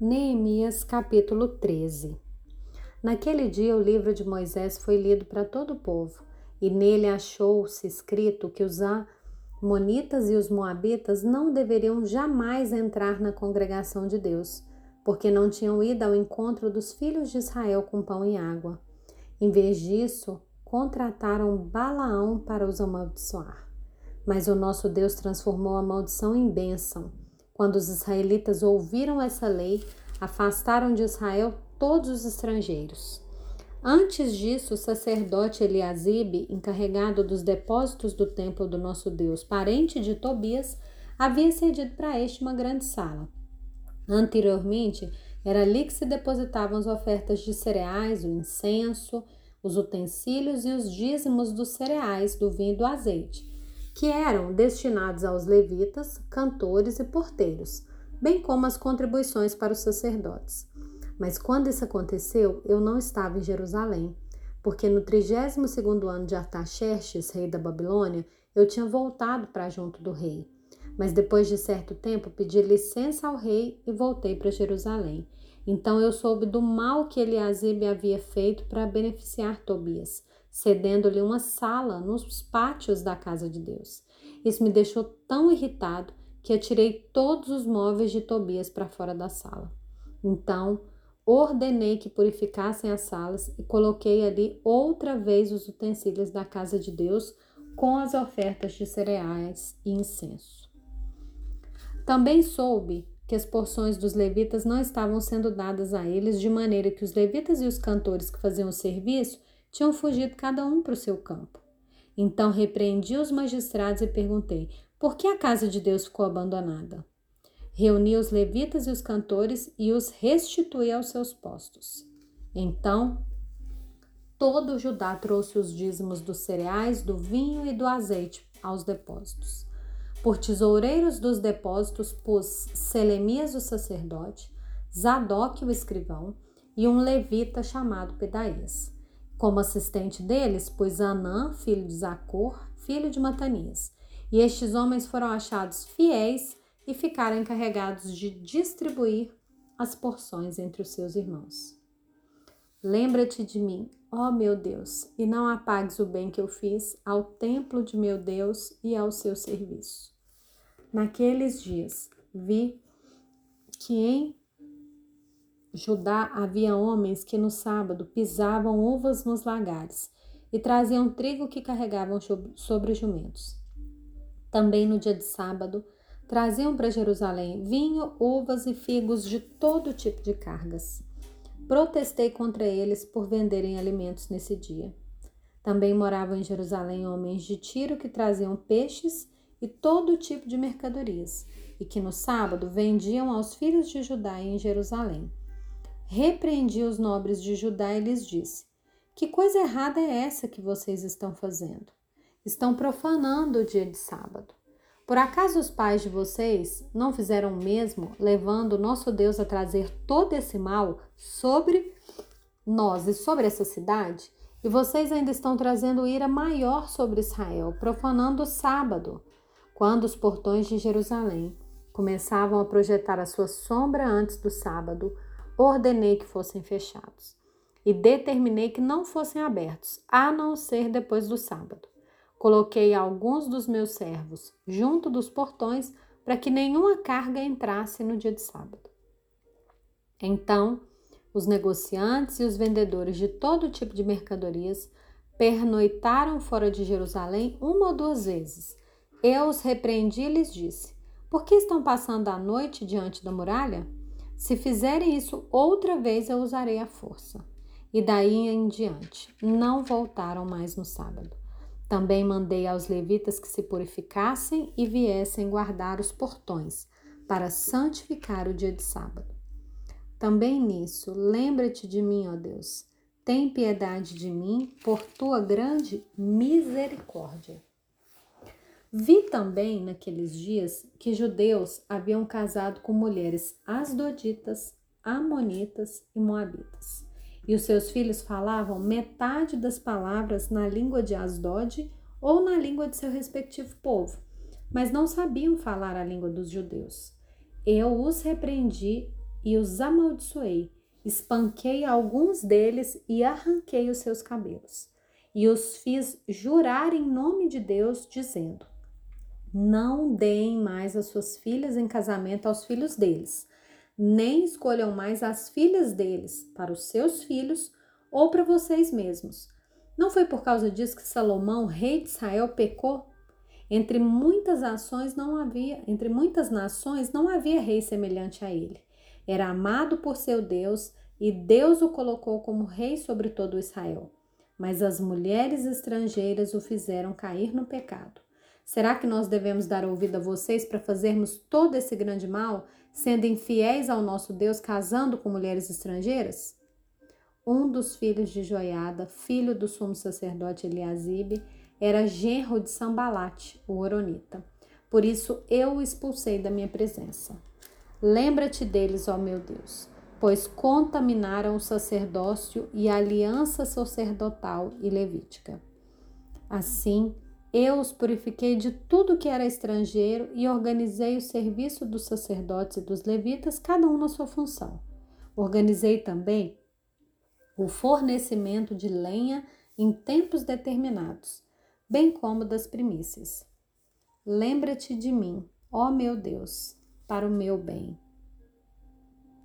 Neemias capítulo 13 Naquele dia o livro de Moisés foi lido para todo o povo, e nele achou-se escrito que os Amonitas e os Moabitas não deveriam jamais entrar na congregação de Deus, porque não tinham ido ao encontro dos filhos de Israel com pão e água. Em vez disso, contrataram Balaão para os amaldiçoar. Mas o nosso Deus transformou a maldição em bênção quando os israelitas ouviram essa lei, afastaram de Israel todos os estrangeiros. Antes disso, o sacerdote Eliasibe, encarregado dos depósitos do templo do nosso Deus, parente de Tobias, havia cedido para este uma grande sala. Anteriormente, era ali que se depositavam as ofertas de cereais, o incenso, os utensílios e os dízimos dos cereais, do vinho e do azeite que eram destinados aos levitas, cantores e porteiros, bem como as contribuições para os sacerdotes. Mas quando isso aconteceu, eu não estava em Jerusalém, porque no 32º ano de Artaxerxes, rei da Babilônia, eu tinha voltado para junto do rei. Mas depois de certo tempo pedi licença ao rei e voltei para Jerusalém. Então eu soube do mal que Eliasibe havia feito para beneficiar Tobias, cedendo-lhe uma sala nos pátios da casa de Deus. Isso me deixou tão irritado que atirei todos os móveis de Tobias para fora da sala. Então, ordenei que purificassem as salas e coloquei ali outra vez os utensílios da casa de Deus com as ofertas de cereais e incenso. Também soube que as porções dos levitas não estavam sendo dadas a eles, de maneira que os levitas e os cantores que faziam o serviço tinham fugido cada um para o seu campo. Então repreendi os magistrados e perguntei: por que a casa de Deus ficou abandonada? Reuni os levitas e os cantores e os restituí aos seus postos. Então todo Judá trouxe os dízimos dos cereais, do vinho e do azeite aos depósitos. Por tesoureiros dos depósitos pus Selemias o sacerdote, Zadok o escrivão e um levita chamado Pedaías. Como assistente deles, pôs Anã, filho de Zacor, filho de Matanias. E estes homens foram achados fiéis e ficaram encarregados de distribuir as porções entre os seus irmãos. Lembra-te de mim, ó meu Deus, e não apagues o bem que eu fiz ao templo de meu Deus e ao seu serviço. Naqueles dias vi que em Judá havia homens que no sábado pisavam uvas nos lagares e traziam trigo que carregavam sobre jumentos. Também no dia de sábado traziam para Jerusalém vinho, uvas e figos de todo tipo de cargas. Protestei contra eles por venderem alimentos nesse dia. Também moravam em Jerusalém homens de Tiro que traziam peixes e todo tipo de mercadorias, e que no sábado vendiam aos filhos de Judá em Jerusalém repreendi os nobres de Judá e lhes disse: Que coisa errada é essa que vocês estão fazendo? Estão profanando o dia de sábado. Por acaso os pais de vocês não fizeram o mesmo, levando o nosso Deus a trazer todo esse mal sobre nós e sobre essa cidade? E vocês ainda estão trazendo ira maior sobre Israel, profanando o sábado, quando os portões de Jerusalém começavam a projetar a sua sombra antes do sábado ordenei que fossem fechados e determinei que não fossem abertos, a não ser depois do sábado. Coloquei alguns dos meus servos junto dos portões para que nenhuma carga entrasse no dia de sábado. Então, os negociantes e os vendedores de todo tipo de mercadorias pernoitaram fora de Jerusalém uma ou duas vezes. Eu os repreendi e lhes disse: Por que estão passando a noite diante da muralha? Se fizerem isso outra vez, eu usarei a força. E daí em diante, não voltaram mais no sábado. Também mandei aos levitas que se purificassem e viessem guardar os portões, para santificar o dia de sábado. Também nisso, lembra-te de mim, ó Deus. Tem piedade de mim por tua grande misericórdia. Vi também naqueles dias que judeus haviam casado com mulheres asdoditas, amonitas e moabitas. E os seus filhos falavam metade das palavras na língua de Asdod ou na língua de seu respectivo povo, mas não sabiam falar a língua dos judeus. Eu os repreendi e os amaldiçoei. Espanquei alguns deles e arranquei os seus cabelos. E os fiz jurar em nome de Deus, dizendo: Não deem mais as suas filhas em casamento aos filhos deles, nem escolham mais as filhas deles para os seus filhos ou para vocês mesmos. Não foi por causa disso que Salomão, rei de Israel, pecou? Entre muitas ações não havia, entre muitas nações não havia rei semelhante a ele. Era amado por seu Deus e Deus o colocou como rei sobre todo Israel. Mas as mulheres estrangeiras o fizeram cair no pecado. Será que nós devemos dar ouvido a vocês para fazermos todo esse grande mal, sendo infiéis ao nosso Deus, casando com mulheres estrangeiras? Um dos filhos de Joiada, filho do sumo sacerdote Eliasibe, era genro de Sambalate, o Oronita. Por isso eu o expulsei da minha presença. Lembra-te deles, ó meu Deus, pois contaminaram o sacerdócio e a aliança sacerdotal e levítica. Assim, eu os purifiquei de tudo que era estrangeiro e organizei o serviço dos sacerdotes e dos levitas, cada um na sua função. Organizei também o fornecimento de lenha em tempos determinados bem como das primícias. Lembra-te de mim, ó meu Deus, para o meu bem.